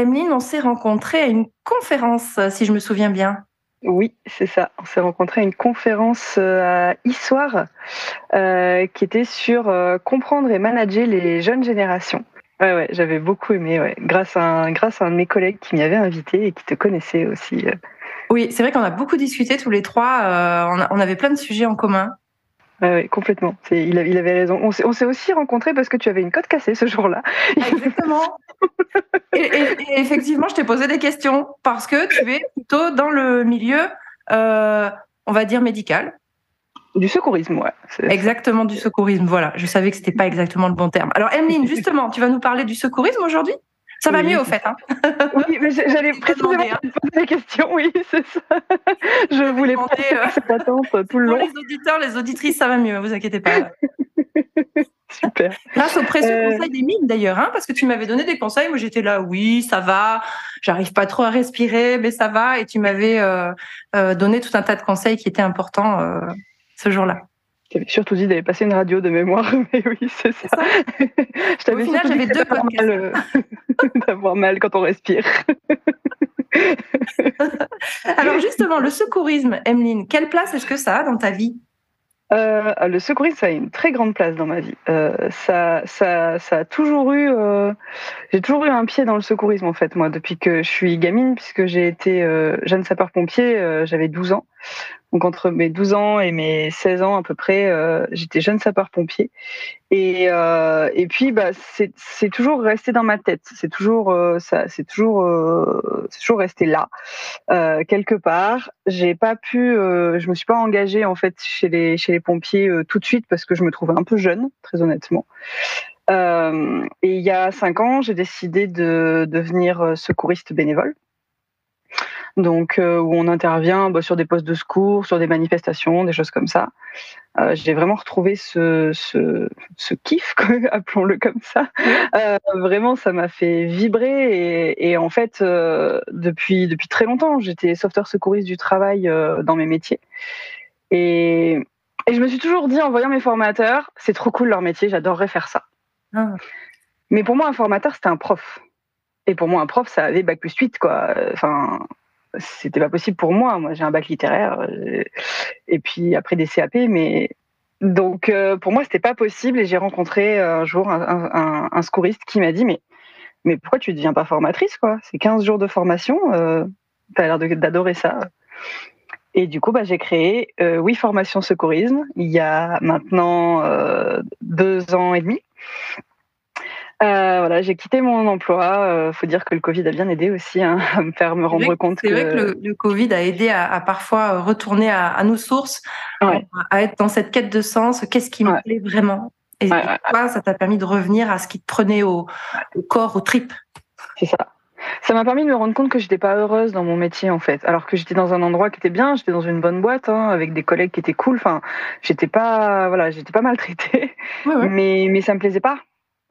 Emeline, on s'est rencontrés à une conférence, si je me souviens bien. Oui, c'est ça. On s'est rencontrés à une conférence euh, à Issoire euh, qui était sur euh, comprendre et manager les jeunes générations. Ouais, ouais, j'avais beaucoup aimé, ouais. grâce, à un, grâce à un de mes collègues qui m'y avait invité et qui te connaissait aussi. Oui, c'est vrai qu'on a beaucoup discuté tous les trois. on, avait plein de sujets en commun. Oui, complètement. Il, avait raison. On s'est aussi rencontrés parce que tu avais une côte cassée ce jour-là. Exactement. et, effectivement, je t'ai posé des questions parce que tu es plutôt dans le milieu, euh, on va dire, médical. Du secourisme, ouais. Exactement, du secourisme. Voilà, je savais que c'était pas exactement le bon terme. Alors, Emeline, justement, tu vas nous parler du secourisme aujourd'hui? Ça va mieux au fait. Hein oui, mais j'allais précisément hein. te poser des questions. Oui, c'est ça. Je voulais demander euh, cette attente tout le long. Pour les auditeurs, les auditrices, ça va mieux. Vous inquiétez pas. Super. Grâce au précieux euh... conseil des mines d'ailleurs, hein, parce que tu m'avais donné des conseils. Moi, j'étais là, oui, ça va. J'arrive pas trop à respirer, mais ça va. Et tu m'avais euh, euh, donné tout un tas de conseils qui étaient importants euh, ce jour-là. Je t'avais surtout dit d'aller passer une radio de mémoire, mais oui, c'est ça. je t'avais dit j'avais deux mal, euh, d'avoir mal quand on respire. Alors justement, le secourisme, Emeline, quelle place est-ce que ça a dans ta vie? Euh, le secourisme, ça a une très grande place dans ma vie. Euh, ça, ça, ça a toujours eu, euh, j'ai toujours eu un pied dans le secourisme en fait, moi, depuis que je suis gamine, puisque j'ai été jeune sapeur-pompier, j'avais 12 ans. Donc entre mes 12 ans et mes 16 ans à peu près, euh, j'étais jeune sapeur-pompier. Et, euh, et puis bah, c'est toujours resté dans ma tête. C'est toujours euh, ça, c'est toujours toujours resté là quelque part. J'ai pas pu, je me suis pas engagée en fait chez les chez les pompiers tout de suite parce que je me trouvais un peu jeune, très honnêtement. et il y a cinq ans, j'ai décidé de devenir secouriste bénévole donc euh, où on intervient bah, sur des postes de secours, sur des manifestations, des choses comme ça. Euh, j'ai vraiment retrouvé ce, ce, ce kiff, appelons-le comme ça. Euh, vraiment, ça m'a fait vibrer et, et en fait, depuis depuis très longtemps, j'étais sauveteur secouriste du travail dans mes métiers et, et je me suis toujours dit en voyant mes formateurs, c'est trop cool leur métier, j'adorerais faire ça. Ah. Mais pour moi, un formateur, c'était un prof. Et pour moi, un prof, ça avait bac plus 8, quoi. Enfin, c'était pas possible pour moi. Moi, j'ai un bac littéraire euh, et puis après des CAP, mais donc euh, pour moi, c'était pas possible. Et j'ai rencontré un jour un, secouriste qui m'a dit mais mais pourquoi tu ne deviens pas formatrice quoi? C'est 15 jours de formation. Euh, tu as l'air d'adorer ça. Et du coup, bah, j'ai créé euh, Oui Formation Secourisme il y a maintenant euh, deux ans et demi. Euh, voilà, j'ai quitté mon emploi. Euh, faut dire que le Covid a bien aidé aussi hein, à me faire me rendre compte. C'est vrai que le, le, Covid a aidé à, à parfois retourner à, à nos sources, ouais. à, être dans cette quête de sens. Qu'est-ce qui me plaît vraiment? Et ouais, toi, ça t'a permis de revenir à ce qui te prenait au, au corps, aux tripes. C'est ça. Ça m'a permis de me rendre compte que j'étais pas heureuse dans mon métier en fait, alors que j'étais dans un endroit qui était bien, j'étais dans une bonne boîte hein, avec des collègues qui étaient cool. Enfin, j'étais pas, voilà, j'étais pas maltraitée, mais mais ça me plaisait pas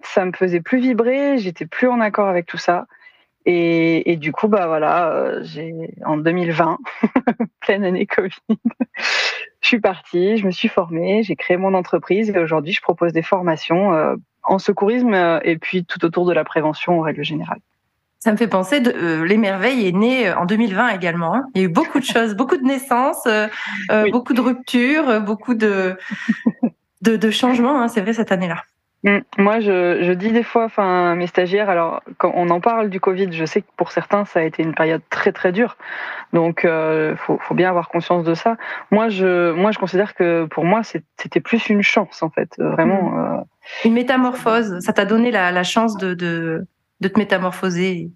ça me faisait plus vibrer, j'étais plus en accord avec tout ça. Et, et du coup, bah voilà, euh, j'ai en 2020, pleine année Covid, je suis partie, je me suis formée, j'ai créé mon entreprise et aujourd'hui, je propose des formations euh, en secourisme euh, et puis tout autour de la prévention en règle générale. Ça me fait penser, de, euh, est né en 2020 également. Hein. Il y a eu beaucoup de choses, beaucoup de naissances, euh, oui. beaucoup de ruptures, beaucoup de, de, de changements. Hein, c'est vrai cette année-là. Mmh. Moi, je, je, dis des fois, enfin, mes stagiaires, alors quand on en parle du Covid, je sais que pour certains, ça a été une période très très dure. Donc, euh, faut, faut bien avoir conscience de ça. Moi, je, moi, je considère que pour moi, c'était plus une chance en fait, vraiment. Mmh. Euh... Une métamorphose. Ça t'a donné la, la chance de, de, de te métamorphoser.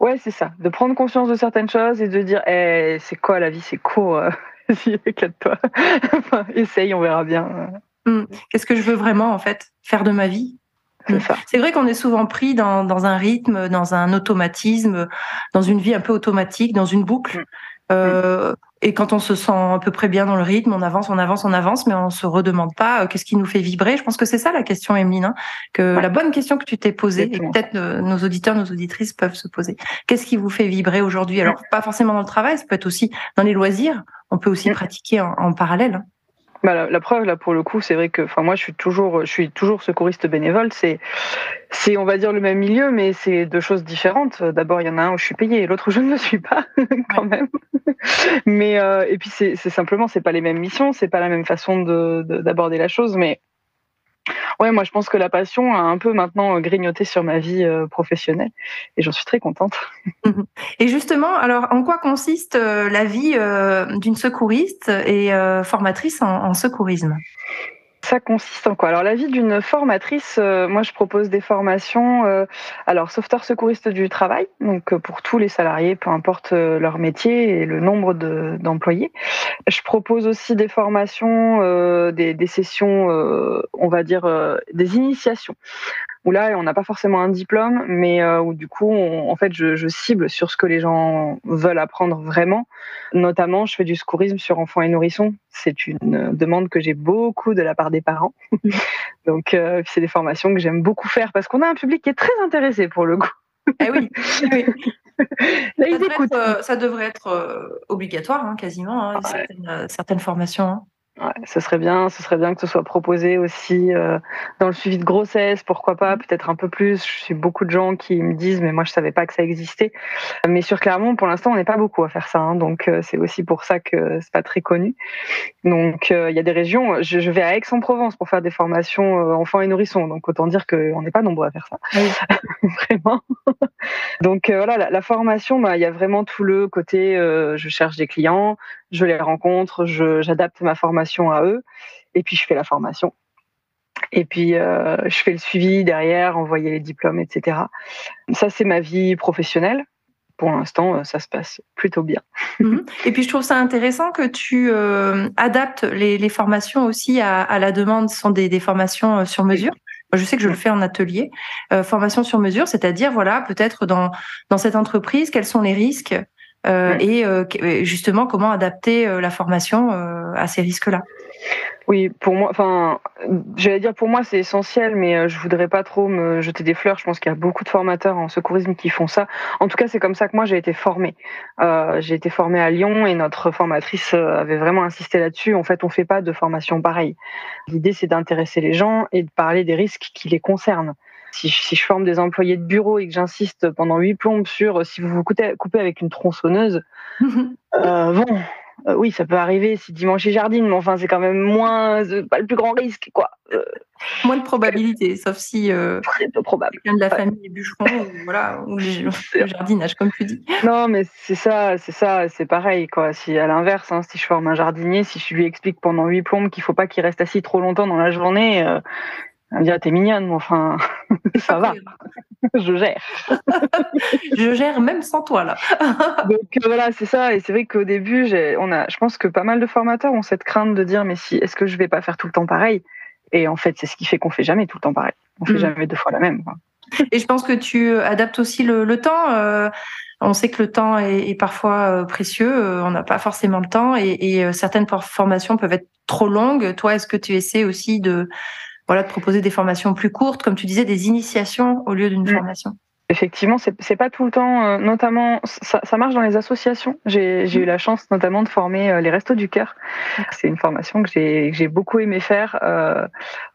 Ouais, c'est ça. De prendre conscience de certaines choses et de dire, eh, c'est quoi la vie, c'est court. Vas-y, éclate-toi. enfin, essaye, on verra bien. Mmh. Qu'est-ce que je veux vraiment en fait faire de ma vie? C'est vrai qu'on est souvent pris dans, dans, un rythme, dans un automatisme, dans une vie un peu automatique, dans une boucle. Mm. Euh, et quand on se sent à peu près bien dans le rythme, on avance, on avance, on avance, mais on se redemande pas euh, qu'est-ce qui nous fait vibrer? Je pense que c'est ça la question, Emeline, hein, que la bonne question que tu t'es posée, et peut-être euh, nos auditeurs, nos auditrices peuvent se poser. Qu'est-ce qui vous fait vibrer aujourd'hui? Alors, pas forcément dans le travail, ça peut être aussi dans les loisirs. On peut aussi pratiquer en, en parallèle. Bah, la, preuve là pour le coup, c'est vrai que, enfin moi je suis toujours, je suis toujours secouriste bénévole. C'est, c'est on va dire le même milieu, mais c'est deux choses différentes. D'abord il y en a un où je suis payée et l'autre où je ne le suis pas quand même. Mais euh, et puis c'est, c'est simplement c'est pas les mêmes missions, c'est pas la même façon de, d'aborder la chose, mais Ouais, moi je pense que la passion a un peu maintenant grignoté sur ma vie euh, professionnelle et j'en suis très contente. Et justement, alors en quoi consiste euh, la vie euh, d'une secouriste et formatrice en secourisme? Ça consiste en quoi? Alors la vie d'une formatrice, euh, moi je propose des formations, euh, alors sauveteur secouriste du travail, donc euh, pour tous les salariés, peu importe leur métier et le nombre d'employés. je propose aussi des formations, des, des, sessions, on va dire des initiations où là on n'a pas forcément un diplôme, mais euh, où du coup en fait je, je, cible sur ce que les gens veulent apprendre vraiment. Notamment, je fais du secourisme sur enfants et nourrissons. C'est une demande que j'ai beaucoup de la part des parents. Donc euh, c'est des formations que j'aime beaucoup faire parce qu'on a un public qui est très intéressé pour le coup. Eh oui. oui. Là, ça, devrait être, euh, ça, devrait être, obligatoire, hein, quasiment, hein, certaines, certaines, formations. Hein. Ouais, ce serait bien, ce serait bien que ce soit proposé aussi euh, dans le suivi de grossesse, pourquoi pas, peut-être un peu plus. Je suis beaucoup de gens qui me disent, mais moi je savais pas que ça existait. Mais sur Clermont, pour l'instant, on n'est pas beaucoup à faire ça, hein, donc euh, c'est aussi pour ça que c'est pas très connu. Donc euh, il y a des régions. Je, je vais à Aix-en-Provence pour faire des formations enfants et nourrissons, donc autant dire qu'on n'est pas nombreux à faire ça, vraiment. donc voilà, la, la formation, bah, il y a vraiment tout le côté, je cherche des clients, je les rencontre, j'adapte ma formation à eux, et puis je fais la formation. Et puis euh, je fais le suivi derrière, envoyer les diplômes, etc. Ça, c'est ma vie professionnelle. Pour l'instant, euh, ça se passe plutôt bien. Mhm. Et puis je trouve ça intéressant que tu euh, adaptes les, formations aussi à, la demande. Ce sont des, formations sur mesure. Je sais que je le fais en atelier, formation sur mesure, c'est-à-dire voilà peut-être dans dans cette entreprise quels sont les risques, euh, et euh, justement comment adapter euh, la formation à ces risques-là? Oui, pour moi, enfin, j'allais dire pour moi c'est essentiel, mais je voudrais pas trop me jeter des fleurs. Je pense qu'il y a beaucoup de formateurs en secourisme qui font ça. En tout cas, c'est comme ça que moi j'ai été formée. Euh, j'ai été formée à Lyon et notre formatrice avait vraiment insisté là-dessus. En fait, on fait pas de formation pareille. L'idée c'est d'intéresser les gens et de parler des risques qui les concernent si, je forme des employés de bureau et que j'insiste pendant huit plombes sur euh, si vous vous coupez, avec une tronçonneuse, euh, bon, euh, oui, ça peut arriver si dimanche et jardine, mais enfin, c'est quand même moins, pas le plus grand risque, quoi. moins de probabilité, sauf si très peu probable. quelqu'un de la famille est bûcheron, ou, voilà, ou le jardinage, comme tu dis. Non, mais c'est ça, c'est ça, c'est pareil, quoi. Si à l'inverse, hein, si je forme un jardinier, si je lui explique pendant huit plombes qu'il faut pas qu'il reste assis trop longtemps dans la journée, on me t'es mignonne, mais enfin, ça va. je gère. je gère même sans toi, là. Donc euh, voilà, c'est ça. Et c'est vrai qu'au début, on a, je pense que pas mal de formateurs ont cette crainte de dire, mais si, est-ce que je vais pas faire tout le temps pareil? Et en fait, c'est ce qui fait qu'on fait jamais tout le temps pareil. On fait mm. jamais deux fois la même. Et je pense que tu adaptes aussi le, temps. Euh, on sait que le temps est, parfois euh, précieux. on n'a pas forcément le temps et, et certaines formations peuvent être trop longues. Toi, est-ce que tu essaies aussi de voilà, de proposer des formations plus courtes, comme tu disais, des initiations au lieu d'une mm. formation. Effectivement, c'est pas tout le temps, euh, notamment, ça, ça, marche dans les associations. J'ai eu mm. la chance notamment de former euh, les Restos du Cœur. C'est une formation que j'ai beaucoup aimé faire euh,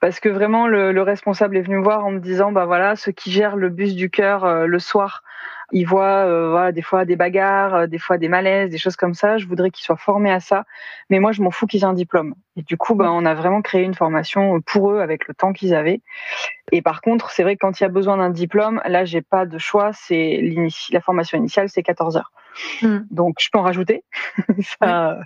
parce que vraiment le, le, responsable est venu me voir en me disant, bah voilà, ceux qui gèrent le bus du cœur le soir ils voient euh, voilà, des fois des bagarres, euh, des fois des malaises, des choses comme ça. Je voudrais qu'ils soient formés à ça. Mais moi, je m'en fous qu'ils aient un diplôme. Et du coup, ben, on a vraiment créé une formation pour eux avec le temps qu'ils avaient. Et par contre, c'est vrai que quand il y a besoin d'un diplôme, là, j'ai pas de choix. C'est la formation initiale, c'est 14 heures. Hmm. Donc, je peux en rajouter. ça,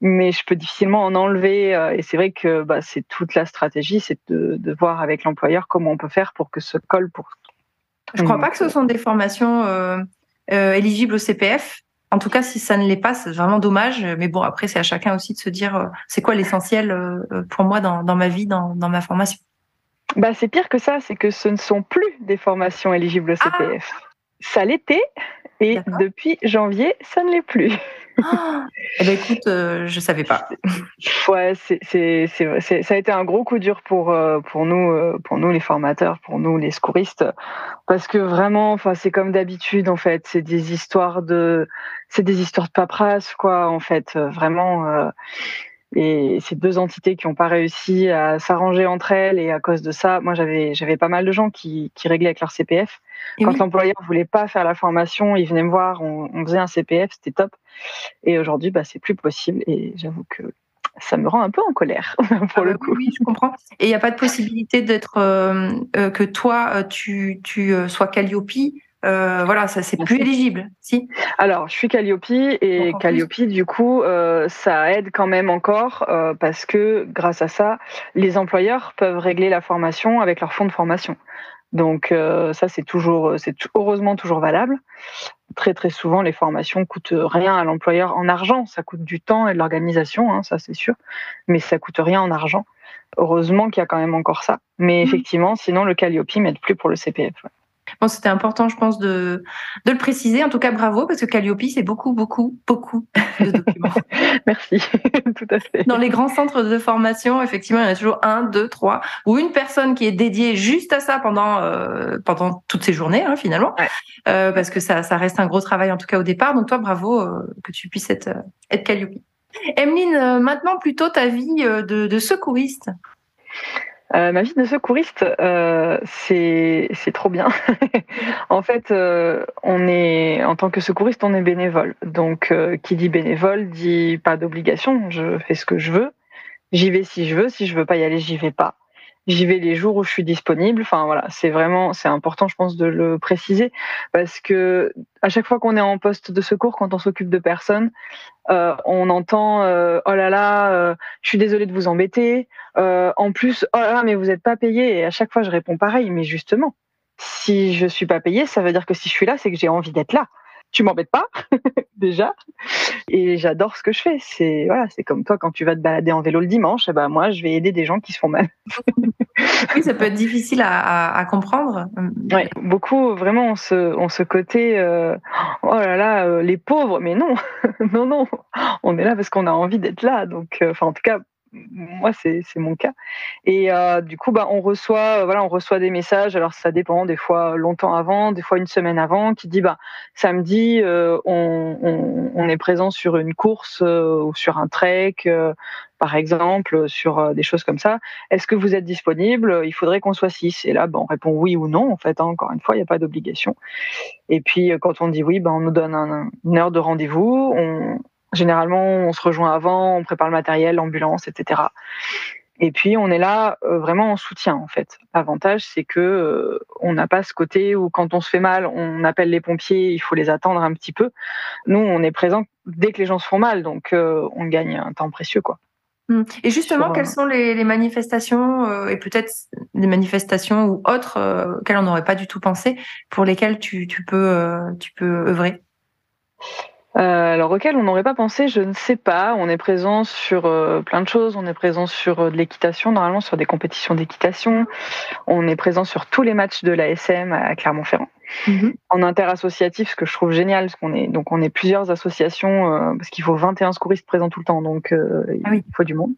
mais je peux difficilement en enlever. Euh, et c'est vrai que bah, c'est toute la stratégie, c'est de, de, voir avec l'employeur comment on peut faire pour que ce colle pour je ne crois pas que ce sont des formations euh, euh, éligibles au CPF. En tout cas, si ça ne l'est pas, c'est vraiment dommage. Mais bon, après, c'est à chacun aussi de se dire euh, c'est quoi l'essentiel pour moi dans, ma vie, dans, ma formation. bah, C'est pire que ça, c'est que ce ne sont plus des formations éligibles au CPF. Ah ça l'était, et depuis janvier, ça ne l'est plus. Eh ben écoute, euh, je savais pas. ouais, c'est, ça a été un gros coup dur pour euh, pour nous, euh, pour nous les formateurs, pour nous les secouristes, parce que vraiment, enfin, c'est comme d'habitude en fait, c'est des histoires de, c'est des histoires de paperasse quoi, en fait, vraiment. Et ces deux entités qui n'ont pas réussi à s'arranger entre elles et à cause de ça, moi j'avais j'avais pas mal de gens qui, qui réglaient avec leur CPF. Quand l'employeur voulait pas faire la formation, il venait me voir, on, on faisait un CPF, c'était top. Et aujourd'hui, bah, c'est plus possible. Et j'avoue que ça me rend un peu en colère pour le ah bah coup. Oui, je comprends. Et il n'y a pas de possibilité d'être euh, euh, que toi euh, tu, tu sois Calliope euh, voilà, ça c'est plus éligible, si Alors, je suis Calliope et Calliope, du coup, euh, ça aide quand même encore euh, parce que grâce à ça, les employeurs peuvent régler la formation avec leur fonds de formation. Donc ça, c'est toujours, c'est heureusement toujours valable. Très très souvent, les formations coûtent rien à l'employeur en argent. Ça coûte du temps et de l'organisation, hein, ça c'est sûr, mais ça coûte rien en argent. Heureusement qu'il y a quand même encore ça. Mais mmh. effectivement, sinon le Calliope m'aide plus pour le CPF. Bon, c'était important, je pense, de, de le préciser. En tout cas, bravo, parce que Calliope, c'est beaucoup, beaucoup, beaucoup de documents. Merci, tout à fait. Dans les grands centres de formation, effectivement, il y en a toujours un, deux, trois, ou une personne qui est dédiée juste à ça pendant, euh, pendant toutes ces journées, hein, finalement, euh, parce que ça, ça reste un gros travail, en tout cas au départ. Donc, toi, bravo euh, que tu puisses être, être Calliope. Emeline, maintenant, plutôt ta vie de, de secouriste. Euh, ma vie de secouriste, euh, c'est trop bien. en fait, euh, on est en tant que secouriste, on est bénévole. Donc, euh, qui dit bénévole dit pas d'obligation. Je fais ce que je veux. J'y vais si je veux. Si je veux pas y aller, j'y vais pas. J'y vais les jours où je suis disponible. Enfin voilà, c'est vraiment important, je pense, de le préciser parce que à chaque fois qu'on est en poste de secours, quand on s'occupe de personnes, euh, on entend euh, oh là là, euh, je suis désolée de vous embêter. en plus, oh là là, mais vous n'êtes pas payé. Et à chaque fois, je réponds pareil. Mais justement, si je suis pas payé, ça veut dire que si je suis là, c'est que j'ai envie d'être là tu m'embêtes pas déjà. Et j'adore ce que je fais. C'est voilà c'est comme toi quand tu vas te balader en vélo le dimanche et eh ben moi je vais aider des gens qui se font mal. Oui ça peut être difficile à, à, comprendre. Ouais, beaucoup vraiment on se on se côté euh, oh là là euh, les pauvres. Mais non non non on est là parce qu'on a envie d'être là. Donc euh, enfin en tout cas moi c'est mon cas. Et euh, du coup bah on reçoit voilà on reçoit des messages. Alors ça dépend des fois longtemps avant des fois une semaine avant qui dit bah samedi euh, on, est présent sur une course euh, ou sur un trek par exemple sur des choses comme ça. Est-ce que vous êtes disponible? Il faudrait qu'on soit six. Et là bah, on répond oui ou non en fait hein, encore une fois il n'y a pas d'obligation. Et puis quand on dit oui on nous donne un, une heure de rendez-vous Généralement, on se rejoint avant, on prépare le matériel, l'ambulance, etc. Et puis on est là euh, vraiment en soutien en fait. L'avantage c'est que euh, on n'a pas ce côté où quand on se fait mal, on appelle les pompiers, il faut les attendre un petit peu. Nous, on est présent dès que les gens se font mal, donc euh, on gagne un temps précieux quoi. Mmh. Et justement, quelles sont les, manifestations et peut-être des manifestations ou autres auxquelles on n'aurait pas du tout pensé pour lesquelles tu, tu peux tu peux œuvrer? Euh, alors auquel on n'aurait pas pensé, je ne sais pas. On est présent sur euh, plein de choses. On est présent sur euh, de l'équitation, normalement sur des compétitions d'équitation. On est présent sur tous les matchs de l'ASM à Clermont-Ferrand. Mhm. En interassociatif, ce que je trouve génial, parce qu'on est donc on est plusieurs associations, parce qu'il faut 21 secouristes présents tout le temps, donc ah il faut du monde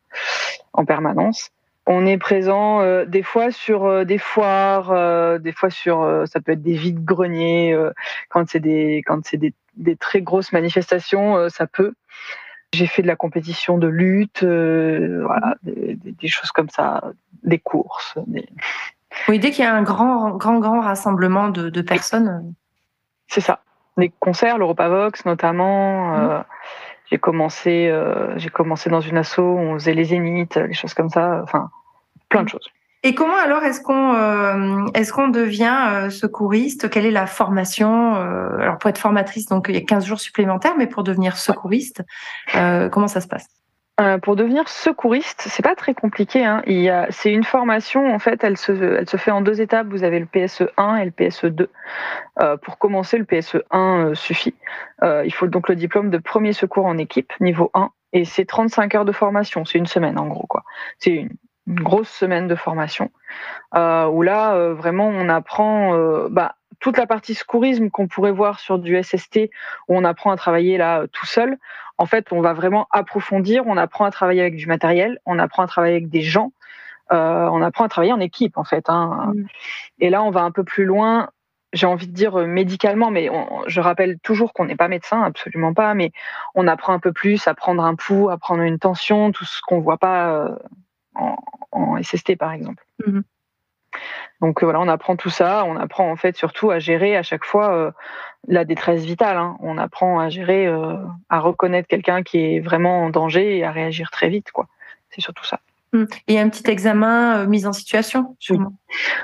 en permanence. On est présent euh, des fois sur euh, des foires, euh, des fois sur ça peut être des vides greniers quand c'est des quand c'est des, des, très grosses manifestations, ça peut. J'ai fait de la compétition de lutte, voilà, des, des, choses comme ça, des courses. Oui, dès qu'il y a un grand grand grand rassemblement de, de personnes. C'est ça. Des concerts, l'Europavox notamment. Mmh. J'ai commencé, euh, j'ai commencé dans une asso, on faisait les zéniths, les choses comme ça, enfin, plein de choses. Et comment alors est-ce qu'on euh, est-ce qu'on devient euh, secouriste? Quelle est la formation Alors pour être formatrice, donc il y a 15 jours supplémentaires, mais pour devenir secouriste, comment ça se passe? Euh, pour devenir secouriste, c'est pas très compliqué. Hein. c'est une formation, en fait, elle se, fait en deux étapes. Vous avez le PSE 1 et le PSE 2. Euh, pour commencer, le PSE 1 euh, suffit. il faut donc le diplôme de premier secours en équipe, niveau 1. Et c'est 35 heures de formation. C'est une semaine, en gros, quoi. C'est une, une grosse semaine de formation où là vraiment on apprend bah, toute la partie secourisme qu'on pourrait voir sur du SST où on apprend à travailler là tout seul. En fait, on va vraiment approfondir, on apprend à travailler avec du matériel, on apprend à travailler avec des gens, on apprend à travailler en équipe en fait. Hein. Mmh. Et là, on va un peu plus loin j'ai envie de dire euh, médicalement, mais je rappelle toujours qu'on n'est pas médecin, absolument pas, mais on apprend un peu plus à prendre un pouls, à prendre une tension, tout ce qu'on voit pas euh, en, SST par exemple. Mmh Donc euh, voilà, on apprend tout ça, on apprend en fait surtout à gérer à chaque fois la détresse vitale. Hein. On apprend à gérer, à reconnaître quelqu'un qui est vraiment en danger et à réagir très vite, quoi. C'est surtout ça. Mmh. Et un petit examen euh, mise en situation, sûrement.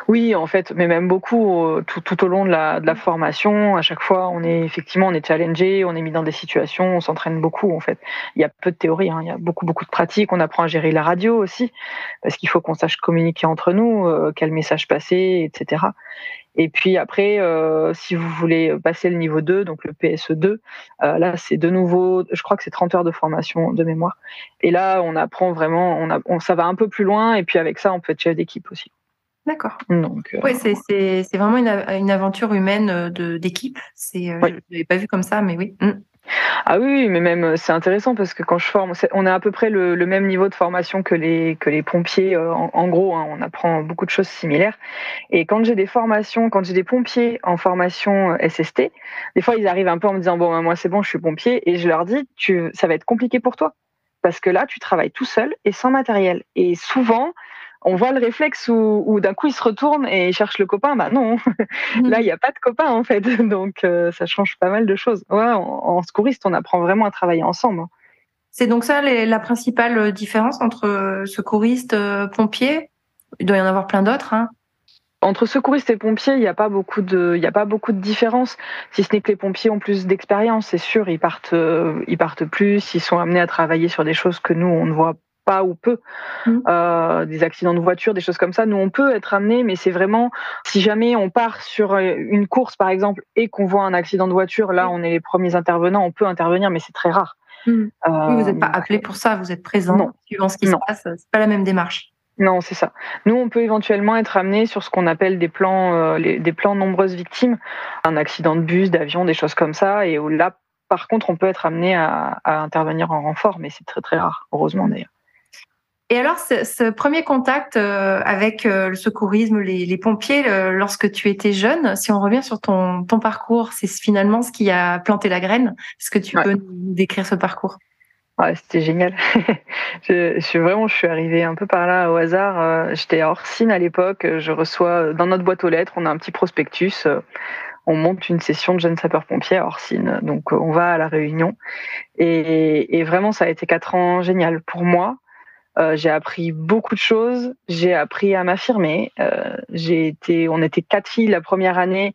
Oui, en fait, mais même beaucoup euh, tout, au long de la, formation. À chaque fois, on est effectivement, on est challengé, on est mis dans des situations, on s'entraîne beaucoup. En fait, il y a peu de théorie, hein, il y a beaucoup beaucoup de pratique. On apprend à gérer la radio aussi, parce qu'il faut qu'on sache communiquer entre nous, euh, quel message passer, etc. Et puis après, euh, si vous voulez passer le niveau 2, donc le PSE2, euh, là c'est de nouveau, je crois que c'est 30 heures de formation de mémoire. Et là, on apprend vraiment, on, a, ça va un peu plus loin, et puis avec ça, on peut être chef d'équipe aussi. D'accord. Donc, euh, oui, c'est vraiment une, une, aventure humaine d'équipe. C'est, je ne l'avais pas vu comme ça, mais oui. Mm. Ah oui, mais même c'est intéressant parce que quand je forme, on a à peu près le, même niveau de formation que les que les pompiers. Euh, en, gros, hein, on apprend beaucoup de choses similaires. Et quand j'ai des formations, quand j'ai des pompiers en formation euh, SST, des fois ils arrivent un peu en me disant bon ben, moi c'est bon, je suis pompier, et je leur dis tu ça va être compliqué pour toi parce que là tu travailles tout seul et sans matériel. Et souvent on voit le réflexe où, d'un coup il se retourne et il cherche le copain. Bah non, mhm. là il n'y a pas de copain en fait, donc euh, ça change pas mal de choses. Ouais, en, en, secouriste, on apprend vraiment à travailler ensemble. C'est donc ça la principale différence entre euh, secouriste, euh, pompier? Il doit y en avoir plein d'autres. Hein. Entre secouristes et pompiers, il n'y a pas beaucoup de, il y a pas beaucoup de différence. Si ce n'est que les pompiers ont plus d'expérience, c'est sûr, ils partent, ils partent plus, ils sont amenés à travailler sur des choses que nous on ne voit pas ou peu, mmh. euh, des accidents de voiture, des choses comme ça. Nous, on peut être amené, mais c'est vraiment si jamais on part sur euh, une course, par exemple, et qu'on voit un accident de voiture, là, on est les premiers intervenants, on peut intervenir, mais c'est très rare. Mmh. oui, vous n'êtes pas euh, appelé pour ça, vous êtes présent, non. suivant ce qui se passe. C'est pas la même démarche. Non, c'est ça. Nous, on peut éventuellement être amené sur ce qu'on appelle des plans, des plans nombreuses victimes, un accident de bus, d'avion, des choses comme ça, et là, par contre, on peut être amené à, à intervenir en renfort, mais c'est très très rare, heureusement d'ailleurs. Et alors, ce, premier contact euh, avec euh, le secourisme, les, pompiers, lorsque tu étais jeune, si on revient sur ton, ton parcours, c'est finalement ce qui a planté la graine. Est-ce que tu peux nous décrire ce parcours? Ouais, c'était génial. je, suis vraiment, je suis arrivée un peu par là au hasard. Euh, j'étais à Orsine à l'époque. Je reçois dans notre boîte aux lettres, on a un petit prospectus. On monte une session de jeunes sapeurs-pompiers à Orsine. Donc, on va à la réunion. Et, et vraiment, ça a été quatre ans génial pour moi euh, j'ai appris beaucoup de choses. J'ai appris à m'affirmer. Euh, j'ai été, on était quatre filles la première année.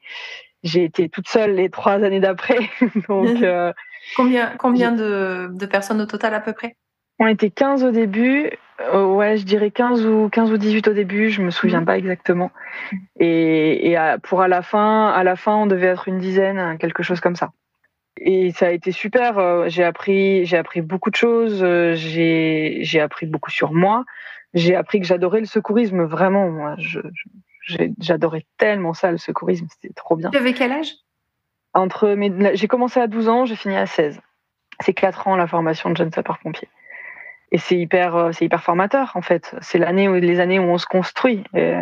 J'ai été toute seule les trois années d'après. Donc euh, combien combien de, de, personnes au total à peu près? On était 15 au début. ouais, je dirais 15 ou 15 ou 18 au début. Je me souviens mhm. pas exactement. Et, et pour à la fin, à la fin, on devait être une dizaine, quelque chose comme ça et ça a été super. Euh, j'ai appris, j'ai appris beaucoup de choses. Euh, j'ai, j'ai appris beaucoup sur moi. J'ai appris que j'adorais le secourisme. Vraiment, moi, j'adorais tellement ça, le secourisme. C'était trop bien. Tu avais quel âge? Entre mes, j'ai commencé à 12 ans, j'ai fini à 16. C'est 4 ans la formation de jeune sapeur-pompier. Et c'est hyper, euh, c'est hyper formateur en fait. C'est l'année les années où on se construit. Et,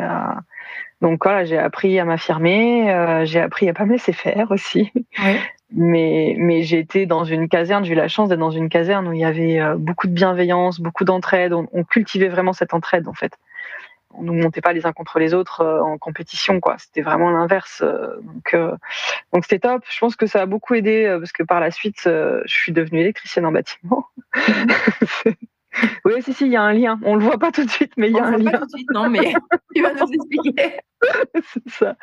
donc voilà, j'ai appris à m'affirmer, j'ai appris à pas me laisser faire aussi. Oui. Mais, mais été dans une caserne, j'ai eu la chance d'être dans une caserne où il y avait euh, beaucoup de bienveillance, beaucoup d'entraide. On, cultivait vraiment cette entraide en fait. On ne montait pas les uns contre les autres euh, en compétition, quoi. C'était vraiment l'inverse. Euh, donc, donc c'était top. Je pense que ça a beaucoup aidé parce que par la suite, je suis devenue électricienne en bâtiment. Oui, si, si, il y a un lien. On le voit pas tout de suite, mais il y a un lien. Pas tout de suite, non, mais tu vas nous expliquer. c'est ça.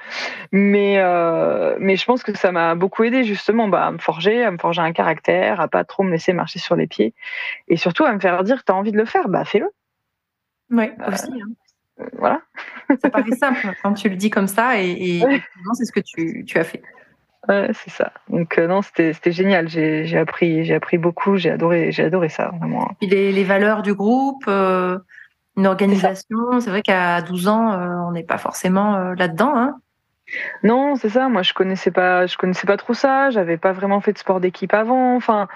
Mais, euh, mais je pense que ça m'a beaucoup aidé justement bah, à me forger, à me forger un caractère, à pas trop me laisser marcher sur les pieds, et surtout à me faire dire, tu as envie de le faire, bah fais-le. Oui, euh, aussi. Hein. Voilà. ça paraît simple quand tu le dis comme ça, et, et c'est ce que tu, tu as fait. Ouais, c'est ça. Donc euh, non, c'était génial. J'ai appris j'ai appris beaucoup. J'ai adoré j'ai adoré ça vraiment. les, les, valeurs du groupe, euh, une organisation. C'est vrai qu'à 12 ans, on n'est pas forcément là-dedans. Hein. Non, c'est ça. Moi, je connaissais pas, je connaissais pas trop ça. J'avais pas vraiment fait de sport d'équipe avant. Enfin,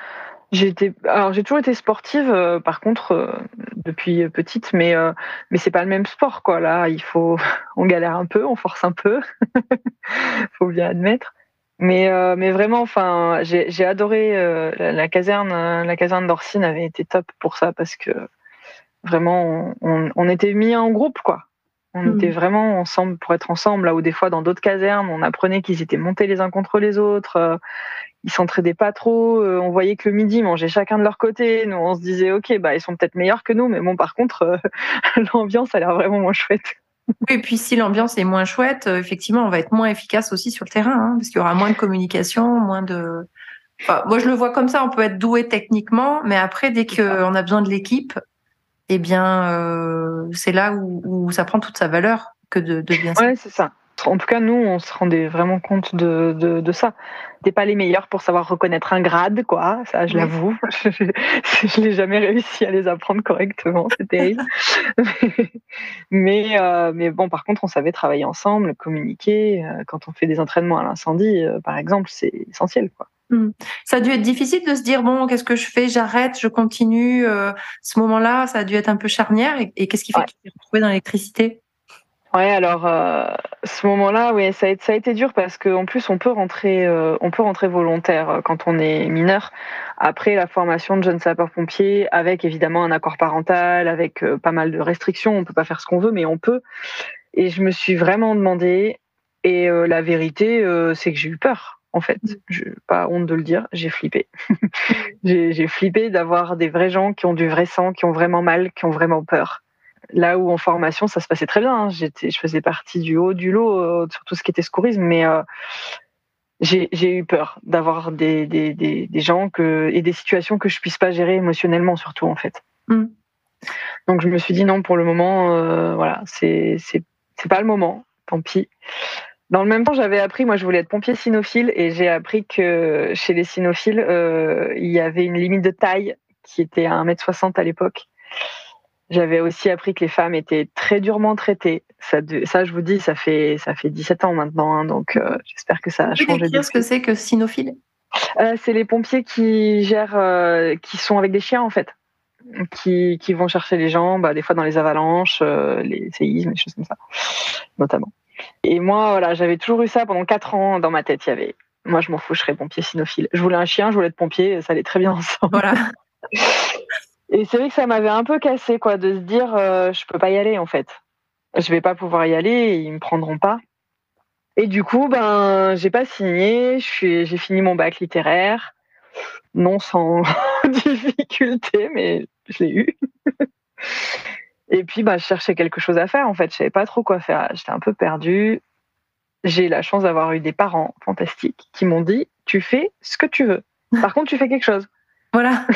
j'ai alors j'ai toujours été sportive. Euh, par contre, euh, depuis petite, mais euh, mais c'est pas le même sport, quoi. Là, il faut, on galère un peu, on force un peu. faut bien admettre. Mais mais vraiment, enfin, j'ai adoré la, caserne. La caserne d'Orsine avait été top pour ça parce que vraiment, on, on était mis en groupe, quoi. On était hmm. vraiment ensemble pour être ensemble, là où des fois dans d'autres casernes, on apprenait qu'ils étaient montés les uns contre les autres, euh, ils s'entraidaient pas trop, euh, on voyait que le midi, mangeaient chacun de leur côté. Nous, on se disait, ok, bah ils sont peut-être meilleurs que nous, mais bon, par contre, euh, l'ambiance a l'air vraiment moins chouette. Oui, et puis si l'ambiance est moins chouette, effectivement, on va être moins efficace aussi sur le terrain, hein, parce qu'il y aura moins de communication, moins de. moi, je le vois comme ça. On peut être doué techniquement, mais après, dès qu'on a besoin de l'équipe, eh bien, euh, c'est là où, ça prend toute sa valeur que de, de bien. Ouais, c'est ça. En tout cas, nous, on se rendait vraiment compte de, de, de ça. T'es pas les meilleurs pour savoir reconnaître un grade, quoi. Ça, je l'avoue. je, je l'ai jamais réussi à les apprendre correctement. C'est terrible. mais, euh, mais bon, par contre, on savait travailler ensemble, communiquer. Euh, quand on fait des entraînements à l'incendie, par exemple, c'est essentiel, quoi. Hmm. Ça a dû être difficile de se dire bon, qu'est-ce que je fais? J'arrête, je continue. Euh, ce moment-là, ça a dû être un peu charnière. Et, qu'est-ce qui fait que tu t'es retrouvé dans l'électricité? Ouais, alors euh, ce moment-là, oui, ça a, ça a été dur parce qu'en plus on peut rentrer, euh, on peut rentrer volontaire quand on est mineur après la formation de jeune sapeur-pompier, avec évidemment un accord parental, avec pas mal de restrictions. On peut pas faire ce qu'on veut, mais on peut. Et je me suis vraiment demandé. Et la vérité, c'est que j'ai eu peur en fait. Mm. Je pas honte de le dire, j'ai flippé. j'ai flippé d'avoir des vrais gens qui ont du vrai sang, qui ont vraiment mal, qui ont vraiment peur. Là où en formation, ça se passait très bien. Hein. J'étais, je faisais partie du haut du lot euh, sur tout ce qui était secourisme, mais euh, j'ai eu peur d'avoir des, des, des, des, gens que, et des situations que je puisse pas gérer émotionnellement, surtout en fait. Mm. Donc je me suis dit non, pour le moment, euh, voilà, c'est c'est pas le moment. Tant pis. Dans le même temps, j'avais appris, moi je voulais être pompier cynophile et j'ai appris que chez les cynophiles, euh, il y avait une limite de taille qui était à 1m60 à l'époque. J'avais aussi appris que les femmes étaient très durement traitées. Ça, ça je vous dis, ça fait, ça fait 17 ans maintenant, hein, donc euh, j'espère que ça a changé. Tu ce que c'est que cynophile euh, C'est les pompiers qui gèrent, euh, qui sont avec des chiens en fait. Qui, qui vont chercher les gens, bah, des fois dans les avalanches, euh, les séismes, des choses comme ça, notamment. Et moi, voilà, j'avais toujours eu ça pendant quatre ans dans ma tête. Il y avait, moi, je m'en fous, je serais pompier cynophile. Je voulais un chien, je voulais être pompier, ça allait très bien ensemble. Voilà. Et c'est vrai que ça m'avait un peu cassé, quoi, de se dire, euh, je peux pas y aller, en fait. Je vais pas pouvoir y aller, ils me prendront pas. Et du coup, ben, j'ai pas signé. J'ai fini mon bac littéraire, non sans difficulté, mais je l'ai eu. Et puis, bah, je cherchais quelque chose à faire. En fait, je savais pas trop quoi faire. J'étais un peu perdue. J'ai la chance d'avoir eu des parents fantastiques qui m'ont dit Tu fais ce que tu veux. Par contre, tu fais quelque chose. Voilà.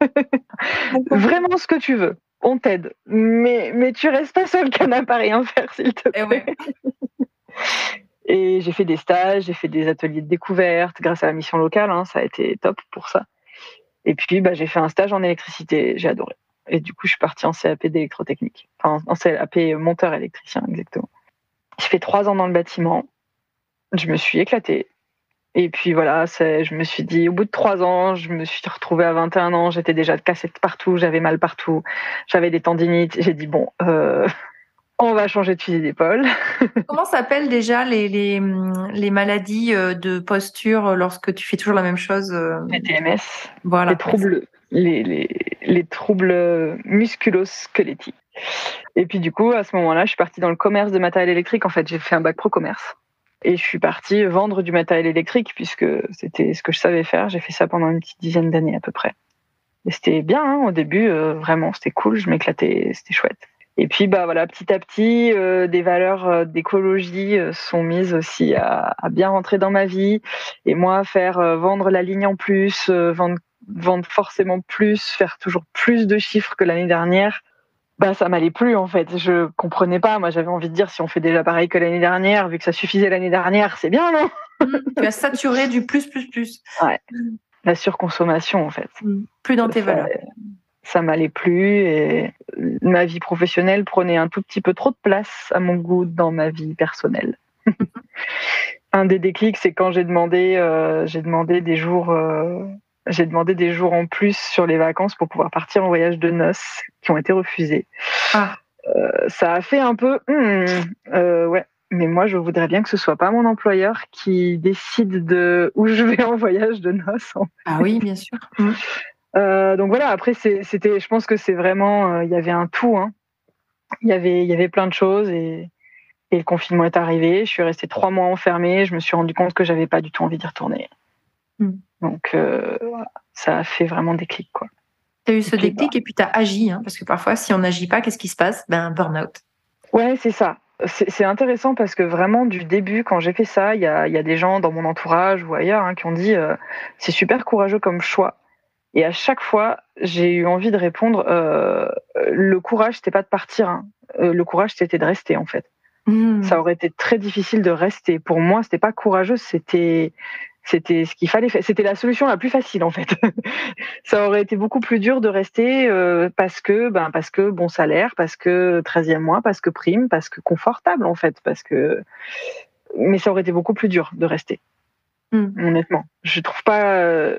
Vraiment ce que tu veux. On t'aide. Mais, mais tu restes pas seul canapé à rien faire, s'il te eh plaît. Et, j'ai fait des stages, j'ai fait des ateliers de découverte grâce à la mission locale. Hein, ça a été top pour ça. Et puis, bah, j'ai fait un stage en électricité. J'ai adoré. Et du coup, je suis partie en CAP d'électrotechnique. Enfin, en CAP monteur électricien, exactement. J'ai fait trois ans dans le bâtiment. Je me suis éclatée. Et puis voilà, je me suis dit, au bout de trois ans, je me suis retrouvée à 21 ans, j'étais déjà de cassette partout, j'avais mal partout, j'avais des tendinites. J'ai dit, bon, euh, on va changer de fusil d'épaule. Comment s'appellent déjà les, les, les, maladies euh, de posture lorsque tu fais toujours la même chose euh? Les TMS. Voilà. Les troubles les, les, les troubles musculo-squelettiques. Et puis du coup, à ce moment-là, je suis partie dans le commerce de matériel électrique. En fait, j'ai fait un bac pro commerce. Et je suis partie vendre du matériel électrique puisque c'était ce que je savais faire. J'ai fait ça pendant une petite dizaine d'années à peu près. Et c'était bien hein, au début, euh, vraiment, c'était cool, je m'éclatais, c'était chouette. Et puis bah voilà, petit à petit, euh, des valeurs euh, d'écologie sont mises aussi à, bien rentrer dans ma vie. Et moi, faire vendre la ligne en plus, vendre forcément plus, faire toujours plus de chiffres que l'année dernière, bah ça m'allait plus en fait. Je comprenais pas. Moi, j'avais envie de dire si on fait déjà pareil que l'année dernière, vu que ça suffisait l'année dernière, c'est bien, non? Mmh, Tu as saturé du plus, plus, plus. Ouais. La surconsommation en fait. Mmh. Plus dans tes valeurs. ça m'allait plus et ma vie professionnelle prenait un tout petit peu trop de place à mon goût dans ma vie personnelle. un des déclics, c'est quand j'ai demandé, euh, j'ai demandé des jours, euh, j'ai demandé des jours en plus sur les vacances pour pouvoir partir en voyage de noces qui ont été refusés. Ah. Euh, ça a fait un peu, hmm, ouais. Mais moi, je voudrais bien que ce soit pas mon employeur qui décide de où je vais en voyage de noces. Ah oui, bien sûr. Hmm. donc voilà. Après, c'était, je pense que c'est vraiment, il y avait un tout. Hein. Il y avait, il y avait plein de choses et et le confinement est arrivé. Je suis restée trois mois enfermée. Je me suis rendu compte que j'avais pas du tout envie d'y retourner. Hmm. Donc, euh, ça a fait vraiment déclic. Quoi. Tu as eu ce déclic et puis tu as agi. Hein, parce que parfois, si on n'agit pas, qu'est-ce qui se passe? Ben, burn-out. Ouais, c'est ça. C'est intéressant parce que vraiment, du début, quand j'ai fait ça, il y a, y a, des gens dans mon entourage ou ailleurs hein, qui ont dit euh, c'est super courageux comme choix. Et à chaque fois, j'ai eu envie de répondre euh, le courage, c'était pas de partir. Hein. le courage, c'était de rester, en fait. Hmm. Ça aurait été très difficile de rester. Pour moi, c'était pas courageux, c'était c'était ce qu'il fallait faire. C'était la solution la plus facile en fait. ça aurait été beaucoup plus dur de rester euh, parce que ben parce que bon salaire, parce que 13e mois, parce que prime, parce que confortable en fait, parce que mais ça aurait été beaucoup plus dur de rester. Hmm. Honnêtement, je trouve pas euh,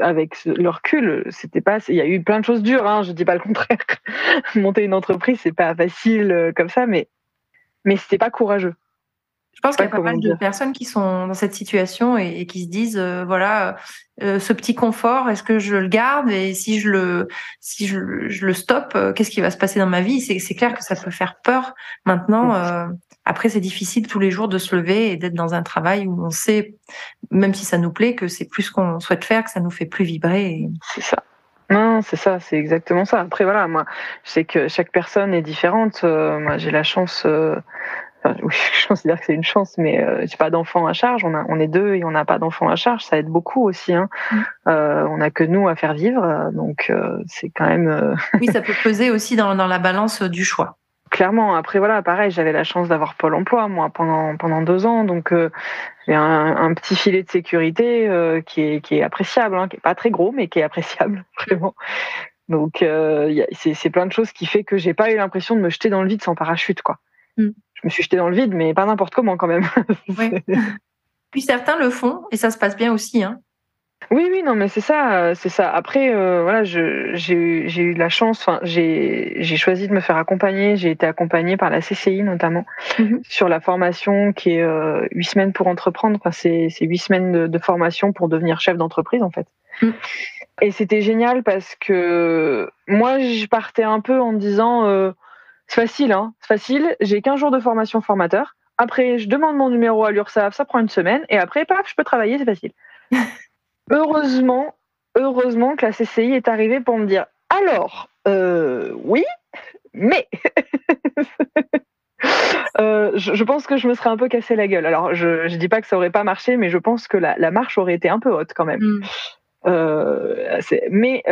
avec le recul, c'était pas. Il y a eu plein de choses dures. Hein, je dis pas le contraire. Monter une entreprise, c'est pas facile euh, comme ça, mais mais c'était pas courageux. Je pense qu'il y a pas mal de personnes qui sont dans cette situation et, qui se disent euh, voilà euh, ce petit confort est-ce que je le garde? Et si je le si je, le stoppe qu'est-ce qui va se passer dans ma vie? C'est clair que ça peut faire peur maintenant après, c'est difficile tous les jours de se lever et d'être dans un travail où on sait, même si ça nous plaît, que c'est plus ce qu'on souhaite faire, que ça nous fait plus vibrer. C'est ça. Non, c'est ça, c'est exactement ça. Après, voilà, moi, je sais que chaque personne est différente. Euh, moi, j'ai la chance. Euh, oui, je considère que c'est une chance, mais euh, j'ai pas d'enfants à charge. On, a, on est deux et on n'a pas d'enfants à charge. Ça aide beaucoup aussi. Hein. Mm. Euh, on n'a que nous à faire vivre, donc c'est quand même. oui, ça peut peser aussi dans, dans la balance du choix clairement. Après, voilà, pareil, j'avais la chance d'avoir Pôle emploi, moi, pendant, pendant deux ans. Donc, euh, j'ai un, petit filet de sécurité euh, qui, est, qui est appréciable, hein, qui est pas très gros, mais qui est appréciable, vraiment. Donc, euh, c'est plein de choses qui fait que j'ai pas eu l'impression de me jeter dans le vide sans parachute, quoi. Mm. Je me suis jetée dans le vide, mais pas n'importe comment, quand même. Puis certains le font, et ça se passe bien aussi, hein. Oui, oui, non, mais c'est ça, euh, c'est ça. Après, euh, voilà, j'ai eu la chance, enfin, j'ai choisi de me faire accompagner. J'ai été accompagnée par la CCI notamment mhm. sur la formation qui est euh, huit semaines pour entreprendre. Enfin, c'est huit semaines de, formation pour devenir chef d'entreprise en fait. Mhm. Et c'était génial parce que moi, je partais un peu en me disant, c'est facile, hein, c'est facile. J'ai 15 jours de formation formateur. Après, je demande mon numéro à l'URSSAF, ça prend une semaine, et après, paf, je peux travailler, c'est facile. heureusement, heureusement que la CCI est arrivée pour me dire alors, euh, oui, mais euh, je, pense que je me serais un peu cassé la gueule. Alors, je ne dis pas que ça aurait pas marché, mais je pense que la, marche aurait été un peu haute quand même. Mm. Euh, mais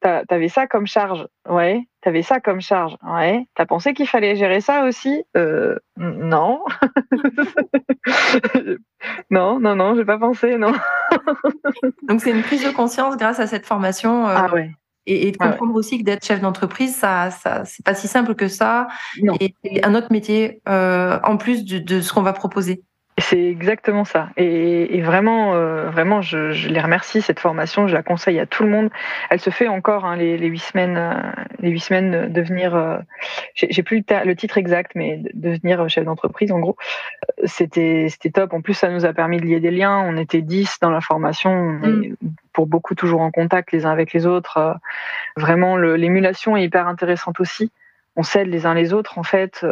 t'avais ça comme charge, ouais. T'avais ça comme charge, ouais. T'as pensé qu'il fallait gérer ça aussi? Euh, Non. non, non, non, j'ai pas pensé, non. Donc c'est une prise de conscience grâce à cette formation. Euh, ah ouais. Et, de comprendre aussi que d'être chef d'entreprise, ça, ça c'est pas si simple que ça. Non. Et, un autre métier euh, en plus de ce qu'on va proposer. C'est exactement ça. Et, vraiment, euh, vraiment, je, les remercie cette formation. Je la conseille à tout le monde. Elle se fait encore hein, les, huit semaines, euh, les huit semaines devenir. Euh, j'ai plus le, titre exact, mais devenir chef d'entreprise en gros. C'était c'était top. En plus, ça nous a permis de lier des liens. On était dix dans la formation. Mm. pour beaucoup toujours en contact les uns avec les autres. vraiment, l'émulation est hyper intéressante aussi. On s'aide les uns les autres en fait.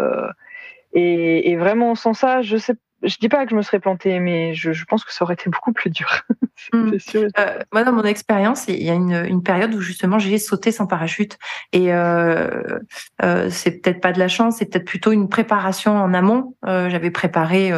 Et, et, vraiment sans ça, je sais je dis pas que je me serais plantée, mais je, pense que ça aurait été beaucoup plus dur. Hmm. sûr. Euh, moi, dans mon expérience, il y a une, période où justement j'ai sauté sans parachute, et euh, euh, c'est peut-être pas de la chance, c'est peut-être plutôt une préparation en amont. J'avais préparé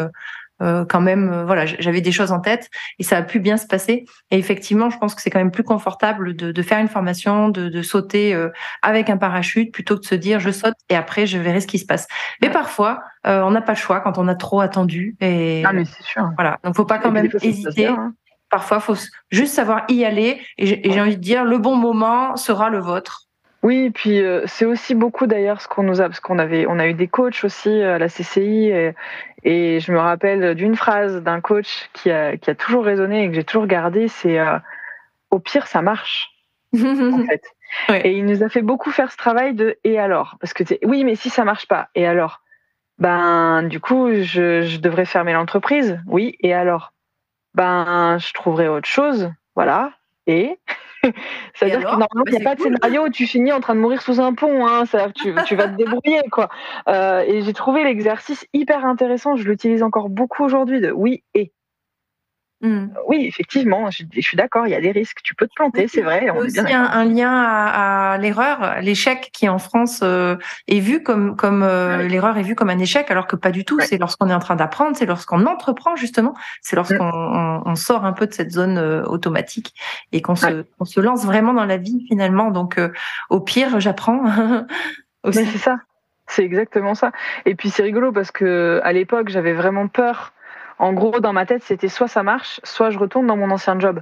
euh, quand même, euh, voilà, j'avais des choses en tête et ça a pu bien se passer. Et effectivement, je pense que c'est quand même plus confortable de, de faire une formation, de, de sauter euh, avec un parachute plutôt que de se dire je saute et après je verrai ce qui se passe. Mais parfois, on n'a pas le choix quand on a trop attendu. Et ah mais c'est sûr. Voilà, donc faut pas quand même hésiter. Hein. Parfois, faut juste savoir y aller. Et j'ai envie de dire, le bon moment sera le vôtre. Oui, et puis euh, c'est aussi beaucoup d'ailleurs ce qu'on nous a, parce qu'on avait, on a eu des coachs aussi euh, à la CCI, et, je me rappelle d'une phrase d'un coach qui a, qui a toujours résonné et que j'ai toujours gardé, c'est euh, au pire ça marche. en fait. Et il nous a fait beaucoup faire ce travail de et alors, parce que oui, mais si ça marche pas, et alors, ben du coup je, je devrais fermer l'entreprise, oui, et alors, ben je trouverai autre chose, voilà, et C'est-à-dire que normalement, il n'y a pas de scénario où tu finis en train de mourir sous un pont. Hein. tu, tu, vas te débrouiller. quoi. Euh, et j'ai trouvé l'exercice hyper intéressant. Je l'utilise encore beaucoup aujourd'hui de oui et. Hmm. Oui, effectivement, je, suis d'accord, il y a des risques. Tu peux te planter, c'est vrai. Il y a aussi un, lien à, l'erreur, l'échec qui en France euh, est vu comme comme euh, l'erreur est vue comme un échec, alors que pas du tout. C'est lorsqu'on est en train d'apprendre, c'est lorsqu'on entreprend justement, c'est lorsqu'on on, sort un peu de cette zone euh, automatique et qu'on se on se lance vraiment dans la vie finalement. Donc au pire, j'apprends. Mais c'est ça, c'est exactement ça. Et puis c'est rigolo parce que à l'époque, j'avais vraiment peur en gros, dans ma tête, c'était soit ça marche, soit je retourne dans mon ancien job.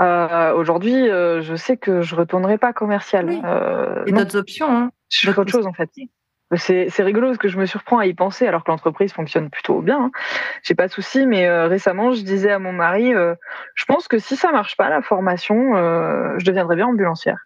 Euh, aujourd'hui, euh, je sais que je retournerai pas commercial. Oui. Euh, Et d'autres options. Hein. Je ferai autre chose en fait. C'est rigolo parce que je me surprends à y penser alors que l'entreprise fonctionne plutôt bien. Hein. J'ai pas de souci, mais récemment, je disais à mon mari, je pense que si ça marche pas la formation, je deviendrai bien ambulancière.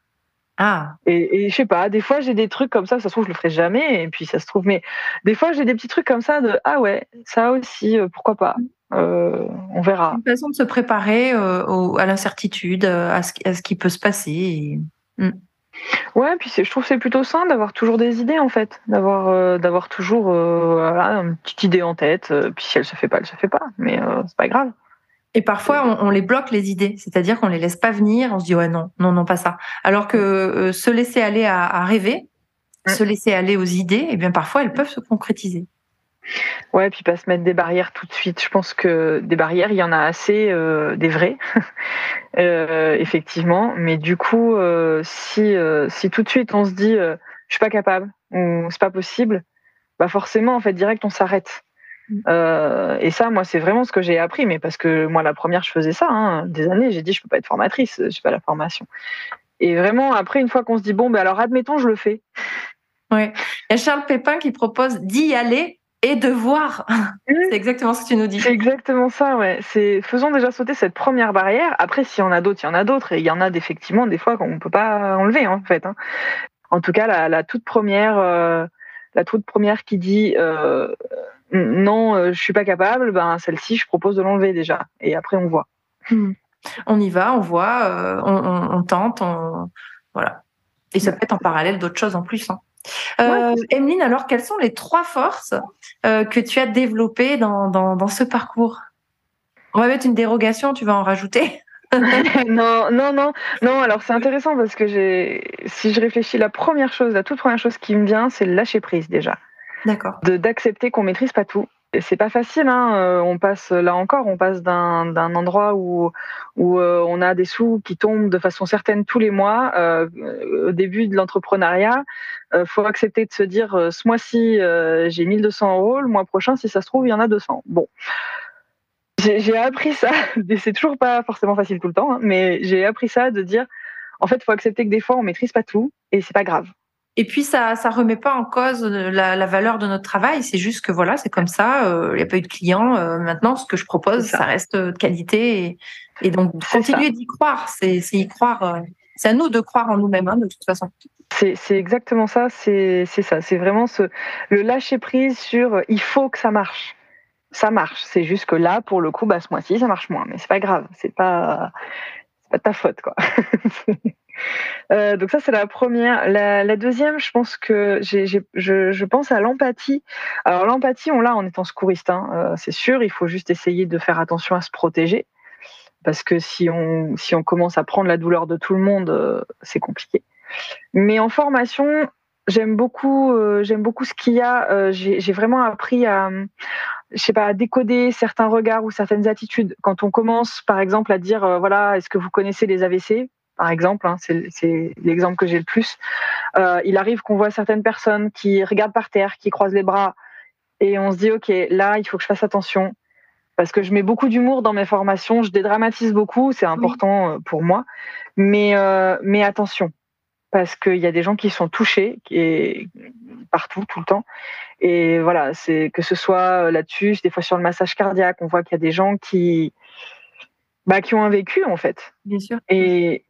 Ah. Et, et je sais pas, des fois j'ai des trucs comme ça, ça se trouve je le ferai jamais, et puis ça se trouve, mais des fois j'ai des petits trucs comme ça de ah ouais, ça aussi, euh, pourquoi pas. Euh, on verra. Une façon de se préparer euh, à l'incertitude, à ce, à ce, qui peut se passer. Hmm. Ouais, puis je trouve c'est plutôt sain d'avoir toujours des idées en fait, d'avoir d'avoir toujours voilà, une petite idée en tête. puis si elle se fait pas, elle se fait pas, mais c'est pas grave. Et parfois, on, les bloque les idées, c'est-à-dire qu'on les laisse pas venir. On se dit ouais non, non, non, pas ça. Alors que euh, se laisser aller à, rêver, se laisser aller aux idées, et eh bien parfois elles peuvent se concrétiser. Ouais, puis pas se mettre des barrières tout de suite. Je pense que des barrières, il y en a assez, euh, des vraies, euh, effectivement. Mais du coup, si si tout de suite on se dit je suis pas capable ou c'est pas possible, bah forcément en fait direct on s'arrête. Mm. Euh, et ça, moi, c'est vraiment ce que j'ai appris, mais parce que moi, la première, je faisais ça. Hein, des années, j'ai dit, je peux pas être formatrice, je pas la formation. Et vraiment, après, une fois qu'on se dit, bon, ben alors, admettons, je le fais. Oui. Il y a Charles Pépin qui propose d'y aller et de voir. Mm. c'est exactement ce que tu nous dis. C'est exactement ça, ouais. C'est faisons déjà sauter cette première barrière. Après, s'il y en a d'autres, il y en a d'autres, et il y en a effectivement des fois qu'on peut pas enlever, en fait. Hein. En tout cas, la, la toute première, euh, la toute première qui dit. Euh, non, euh, je suis pas capable, ben celle-ci, je propose de l'enlever déjà. Et après, on voit. Hmm. On y va, on voit, euh, on, tente, voilà. Et ça peut être en parallèle d'autres choses en plus. Hein. Euh, Emeline, alors quelles sont les trois forces que tu as développées dans, dans, ce parcours? On va mettre une dérogation, tu vas en rajouter non, non, non, non. Alors c'est intéressant parce que j'ai, si je réfléchis, la première chose, la toute première chose qui me vient, c'est le lâcher prise déjà. D'accord. D'accepter qu'on maîtrise pas tout. C'est pas facile, hein. Euh, on passe là encore, on passe d'un endroit où euh, on a des sous qui tombent de façon certaine tous les mois. Euh, au début de l'entrepreneuriat, euh, faut accepter de se dire ce mois-ci j'ai 1200 euros, le mois prochain si ça se trouve il y en a 200. Bon, j'ai appris ça. C'est toujours pas forcément facile tout le temps, hein, mais j'ai appris ça de dire en fait faut accepter que des fois on maîtrise pas tout et c'est pas grave. Et puis ça ça remet pas en cause la, la valeur de notre travail. C'est juste que voilà, c'est comme ça. Euh, il n'y a pas eu de clients. Euh, maintenant, ce que je propose, ça. reste de qualité. Et, et donc continuer d'y croire, c'est y croire. Euh, c'est à nous de croire en nous-mêmes, hein, de toute façon. C'est exactement ça. C'est ça. C'est vraiment ce le lâcher prise sur il faut que ça marche. Ça marche. C'est juste que là, pour le coup, bah, ce mois-ci, ça marche moins. Mais c'est pas grave. C'est pas pas ta faute, quoi. Euh, donc ça c'est la première. La, deuxième, je pense que je, pense à l'empathie. Alors l'empathie, on l'a en étant secouriste, hein, euh, c'est sûr. Il faut juste essayer de faire attention à se protéger, parce que si on si on commence à prendre la douleur de tout le monde, euh, c'est compliqué. Mais en formation, j'aime beaucoup j'aime beaucoup ce qu'il y a. j'ai vraiment appris à je sais pas, à décoder certains regards ou certaines attitudes. Quand on commence, par exemple, à dire, voilà, est-ce que vous connaissez les AVC par exemple, hein, c'est l'exemple que j'ai le plus. Euh, il arrive qu'on voit certaines personnes qui regardent par terre, qui croisent les bras, et on se dit ok, là, il faut que je fasse attention. parce que je mets beaucoup d'humour dans mes formations, je dédramatise beaucoup, c'est important euh, pour moi. Mais, euh, mais attention, parce qu'il y a des gens qui sont touchés, et partout, tout le temps. Et voilà, c'est que ce soit là-dessus, des fois sur le massage cardiaque, on voit qu'il y a des gens qui, bah, qui ont un vécu en fait. Bien sûr. Et,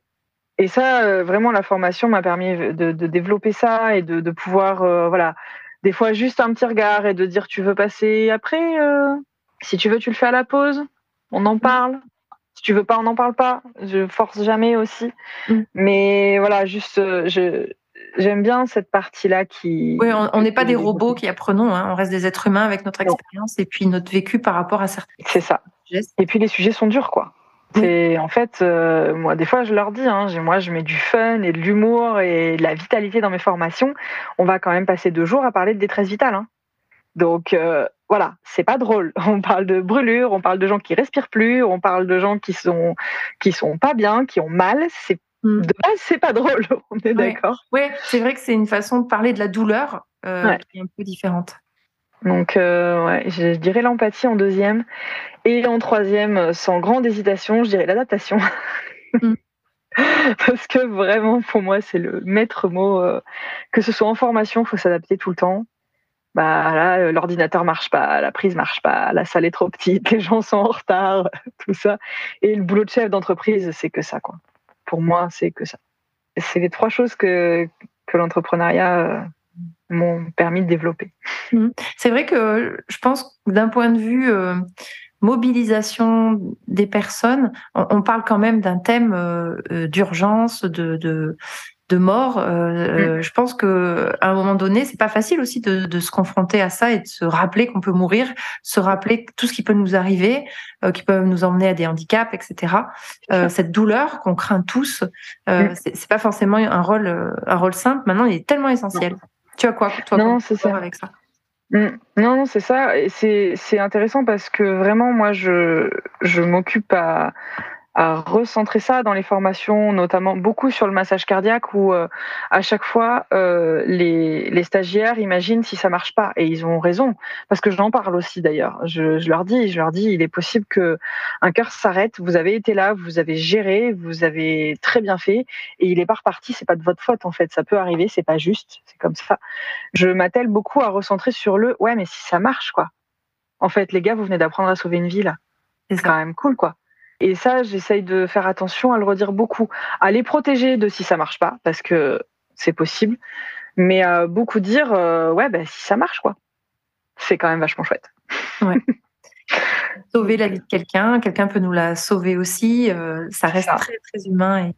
et ça, euh, vraiment, la formation m'a permis de, de, développer ça et de, de pouvoir, voilà, des fois juste un petit regard et de dire tu veux passer après. Si tu veux, tu le fais à la pause. On en mm. parle. Si tu veux pas, on n'en parle pas. Je force jamais aussi. Mm. Mais voilà, juste, euh, je, j'aime bien cette partie-là qui. Oui, on n'est pas des robots qui apprenons. Hein. On reste des êtres humains avec notre expérience et puis notre vécu par rapport à certains. C'est ça. Et puis les sujets sont durs, quoi. C'est en fait, euh, moi, des fois, je leur dis, hein, moi, je mets du fun et de l'humour et de la vitalité dans mes formations. On va quand même passer deux jours à parler de détresse vitale. Hein. Donc, euh, voilà, c'est pas drôle. On parle de brûlures, on parle de gens qui respirent plus, on parle de gens qui sont qui sont pas bien, qui ont mal. C'est mm. de base, c'est pas drôle. On est d'accord. Oui, c'est vrai que c'est une façon de parler de la douleur euh, qui est un peu différente. Donc, euh, ouais, je, dirais l'empathie en deuxième. Et en troisième, sans grande hésitation, je dirais l'adaptation. Mm. Parce que vraiment, pour moi, c'est le maître mot. Euh, que ce soit en formation, il faut s'adapter tout le temps bah là euh, l'ordinateur marche pas, la prise marche pas, la salle est trop petite, les gens sont en retard, tout ça. Et le boulot de chef d'entreprise, c'est que ça quoi. Pour moi, c'est que ça. C'est les trois choses que que l'entrepreneuriat euh, m'ont permis de développer. Mmh. C'est vrai que je pense d'un point de vue euh, mobilisation des personnes, on, parle quand même d'un thème d'urgence, de, de, de mort. Euh, euh, mm. Je pense que à un moment donné, c'est pas facile aussi de, de, se confronter à ça et de se rappeler qu'on peut mourir, se rappeler tout ce qui peut nous arriver, euh, qui peut nous emmener à des handicaps, etc. Euh, cette douleur qu'on craint tous, euh, mm. c'est pas forcément un rôle un rôle simple. Maintenant, il est tellement essentiel. Tu as quoi toi Non, c'est ça. Avec ça mm. non, non, c'est ça. C'est intéressant parce que vraiment, moi, je, je m'occupe à, à recentrer ça dans les formations, notamment beaucoup sur le massage cardiaque, où euh, à chaque fois euh, les, les, stagiaires imaginent si ça marche pas, et ils ont raison, parce que je l'en parle aussi d'ailleurs. Je, je, leur dis, je leur dis, il est possible que un cœur s'arrête. Vous avez été là, vous avez géré, vous avez très bien fait, et il est pas reparti. C'est pas de votre faute en fait. Ça peut arriver, c'est pas juste, c'est comme ça. Je m'attelle beaucoup à recentrer sur le, ouais, mais si ça marche quoi. En fait, les gars, vous venez d'apprendre à sauver une vie là. C'est quand même cool quoi. Et ça, j'essaye de faire attention à le redire beaucoup, à les protéger de si ça marche pas, parce que c'est possible, mais à beaucoup dire, euh, ouais, bah, si ça marche, quoi. C'est quand même vachement chouette. Ouais. Sauver la vie de quelqu'un, quelqu'un peut nous la sauver aussi, euh, ça reste très, très humain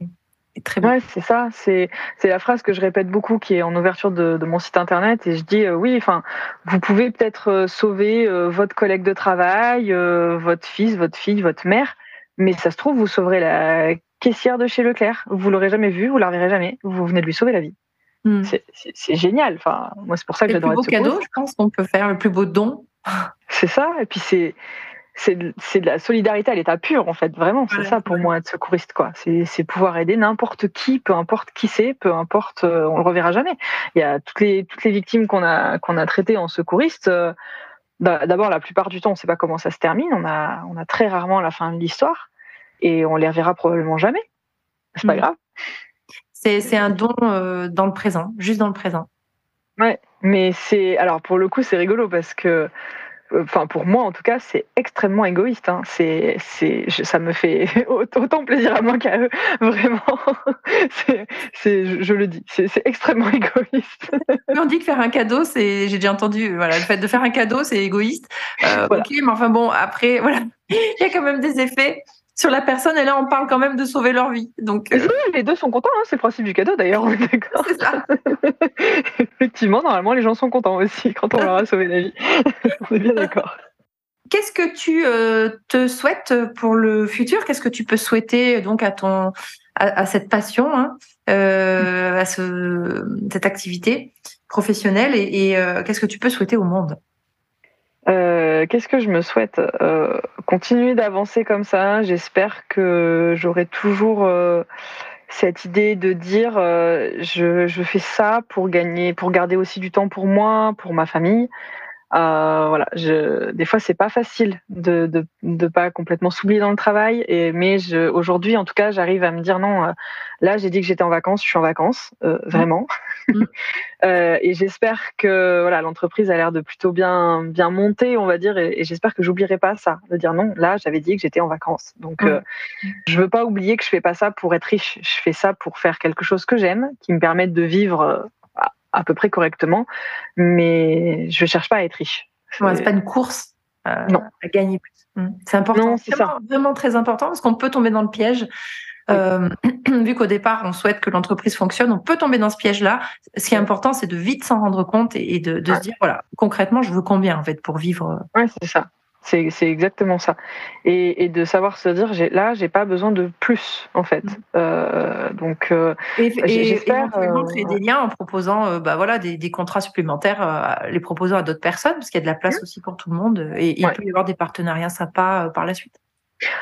et, très bon. Ouais, c'est ça. C'est, c'est la phrase que je répète beaucoup qui est en ouverture de, mon site internet et je dis, euh, oui, enfin, vous pouvez peut-être sauver votre collègue de travail, votre fils, votre fille, votre mère, mais ça se trouve, vous sauverez la caissière de chez Leclerc. Vous l'aurez jamais vue, vous la verrez jamais. Vous venez de lui sauver la vie. Hmm. C'est génial. Enfin, moi, c'est pour ça que j'adore. Le plus beau cadeau, je pense qu'on peut faire, le plus beau don. C'est ça. Et puis c'est c'est de, la solidarité à l'état pur en fait vraiment c'est ça pour moi être secouriste quoi c'est pouvoir aider n'importe qui peu importe qui c'est peu importe euh, on le reverra jamais il y a toutes les toutes les victimes qu'on a qu'on a traitées en secouriste euh, d'abord, la plupart du temps, on ne sait pas comment ça se termine. On a, on a très rarement la fin de l'histoire et on les reverra probablement jamais. C'est pas mm. grave. C'est un don euh, dans le présent, juste dans le présent. Ouais, mais c'est alors pour le coup c'est rigolo parce que enfin pour moi en tout cas, c'est extrêmement égoïste. Hein. C'est, c'est, ça me fait autant plaisir à moi qu'à eux, vraiment. c'est, je, le dis, c'est, extrêmement égoïste. on dit que faire un cadeau, c'est, j'ai déjà entendu, voilà, le fait de faire un cadeau, c'est égoïste. Euh, ok, mais enfin bon, après, voilà, il y a quand même des effets sur la personne et là on parle quand même de sauver leur vie. Donc euh, les deux sont contents, hein, c'est le principe du cadeau d'ailleurs. D'accord. C'est ça. Effectivement, normalement les gens sont contents aussi quand on leur a sauvé la vie. on est bien d'accord. Qu'est-ce que tu euh, te souhaites pour le futur? Qu'est-ce que tu peux souhaiter donc à ton à, cette passion, hein, euh, à ce, cette activité professionnelle et, et qu'est-ce que tu peux souhaiter au monde? Euh, qu'est-ce que je me souhaite euh, Continuer d'avancer comme ça. J'espère que j'aurai toujours euh, cette idée de dire je, je, fais ça pour gagner, pour garder aussi du temps pour moi, pour ma famille. Euh, voilà, je, des fois c'est pas facile de, de de pas complètement s'oublier dans le travail, et mais je, aujourd'hui en tout cas j'arrive à me dire non. euh, là j'ai dit que j'étais en vacances, je suis en vacances euh, vraiment, Mm. Euh, et j'espère que voilà l'entreprise a l'air de plutôt bien bien monter, on va dire, et, et j'espère que j'oublierai pas ça, de dire non. Là j'avais dit que j'étais en vacances, donc Mm. euh, je veux pas oublier que je fais pas ça pour être riche, je fais ça pour faire quelque chose que j'aime, qui me permette de vivre à, peu près correctement, mais je cherche pas à être riche. Ouais, c'est pas une course euh, Non. à gagner plus. Mm. C'est important. Non, c'est vraiment, vraiment très important parce qu'on peut tomber dans le piège. Euh, vu qu'au départ, on souhaite que l'entreprise fonctionne, on peut tomber dans ce piège-là. Ce qui est important, c'est de vite s'en rendre compte et, de, de Ouais. se dire, voilà, concrètement, je veux combien en fait pour vivre. Ouais, c'est ça. C'est c'est exactement ça. Et, et de savoir se dire, j'ai là, j'ai pas besoin de plus, en fait. Mm. Euh, donc, euh, Et, J'ai- et j'espère, euh, créer des liens en proposant euh, bah, voilà, des, des contrats supplémentaires, les proposant à d'autres personnes, parce qu'il y a de la place aussi pour tout le monde. Et il Ouais. peut y avoir des partenariats sympas par la suite.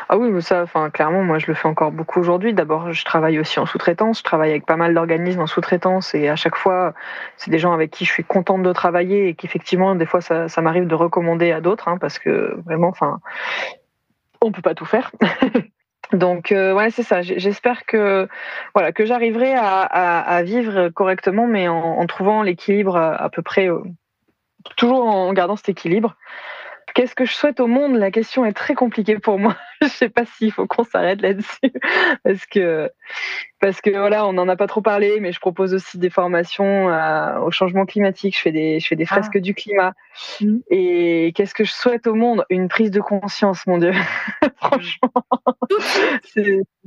Ah oui, ça, enfin, clairement, moi, je le fais encore beaucoup aujourd'hui. D'abord, je travaille aussi en sous-traitance. Je travaille avec pas mal d'organismes en sous-traitance, et à chaque fois, c'est des gens avec qui je suis contente de travailler, et qu'effectivement, des fois, ça, m'arrive de recommander à d'autres, hein, parce que vraiment, enfin, on peut pas tout faire. Donc euh, ouais c'est ça. J'espère que voilà que j'arriverai à, vivre correctement, mais en, trouvant l'équilibre à, à peu près euh, toujours en gardant cet équilibre. Qu'est-ce que je souhaite au monde? La question est très compliquée pour moi. je sais pas s'il faut qu'on s'arrête là-dessus parce que parce que voilà, on n'en a pas trop parlé, mais je propose aussi des formations euh, au changement climatique. Je fais des je fais des Ah. fresques du climat. Mhm. Et qu'est-ce que je souhaite au monde? Une prise de conscience, mon Dieu. Franchement,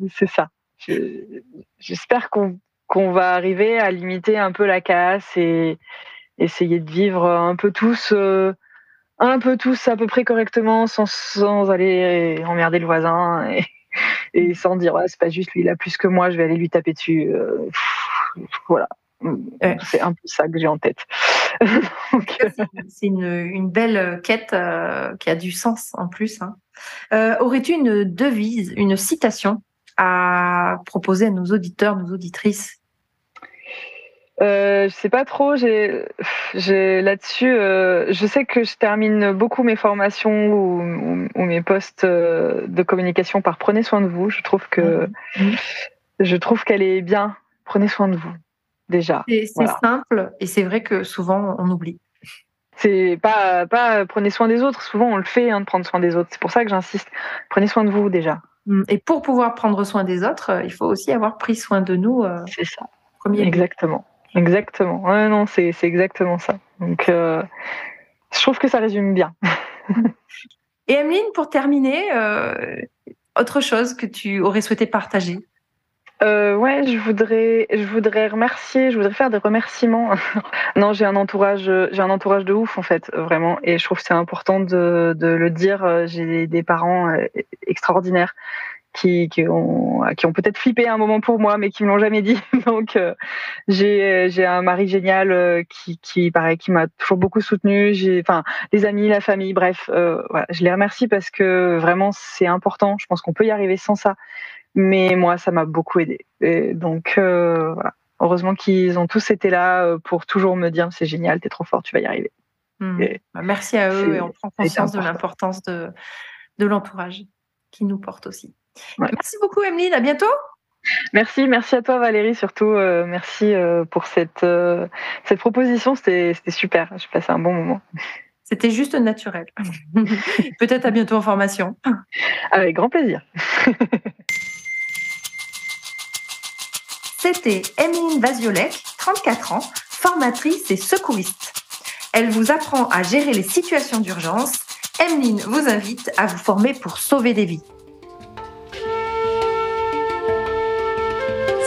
c'est ça. Je- J'espère qu'on qu'on va arriver à limiter un peu la casse et essayer de vivre un peu tous, euh, un peu tous à peu près correctement, sans, sans aller emmerder le voisin et, et sans dire ouais, c'est pas juste lui il a plus que moi, je vais aller lui taper dessus. Euh, pff, voilà, Ouais. c'est un peu ça que j'ai en tête. C'est une, une belle quête euh, qui a du sens en plus. hein. Euh, Aurais-tu une devise, une citation à proposer à nos auditeurs, nos auditrices Euh, je sais pas trop. J'ai, j'ai là-dessus. euh, je sais que je termine beaucoup mes formations ou, ou- ou mes postes euh, de communication par prenez soin de vous. Je trouve que je trouve qu'elle est bien. Prenez soin de vous déjà. C'est simple et c'est vrai que souvent on oublie. C'est pas pas prenez soin des autres. Souvent on le fait hein, de prendre soin des autres. C'est pour ça que j'insiste. Prenez soin de vous déjà. Mm. Et pour pouvoir prendre soin des autres, euh, il faut aussi avoir pris soin de nous. euh, C'est ça. premier lieu. Exactement. Ouais, non, c'est c'est exactement ça. Donc euh, je trouve que ça résume bien. Et Emeline, pour terminer, euh, autre chose que tu aurais souhaité partager? Euh, ouais, je voudrais, je voudrais remercier, je voudrais faire des remerciements. non, j'ai un entourage, j'ai un entourage de ouf en fait, vraiment, et je trouve que c'est important de, de le dire. J'ai des parents euh, extraordinaires qui, qui ont, qui ont peut-être flippé un moment pour moi, mais qui me l'ont jamais dit. Donc, euh, j'ai, j'ai un mari génial euh, qui, qui, pareil, qui m'a toujours beaucoup soutenu. J'ai, enfin, les amis, la famille, bref, euh, voilà, je les remercie parce que vraiment c'est important. Je pense qu'on peut y arriver sans ça mais moi ça m'a beaucoup aidé et donc voilà. heureusement qu'ils ont tous été là pour toujours me dire c'est génial t'es trop fort tu vas y arriver Mm. Et Bah, Merci à eux et on prend conscience de l'importance de, de l'entourage qui nous porte aussi. Ouais. Merci beaucoup Emeline, à bientôt. merci merci à toi Valérie surtout euh, merci euh, pour cette euh, cette proposition c'était c'était super j'ai passé un bon moment C'était juste naturel. Peut-être à bientôt en formation. avec grand plaisir C'était Emeline Vaziolek, 34 ans, formatrice et secouriste. Elle vous apprend à gérer les situations d'urgence. Emeline vous invite à vous former pour sauver des vies.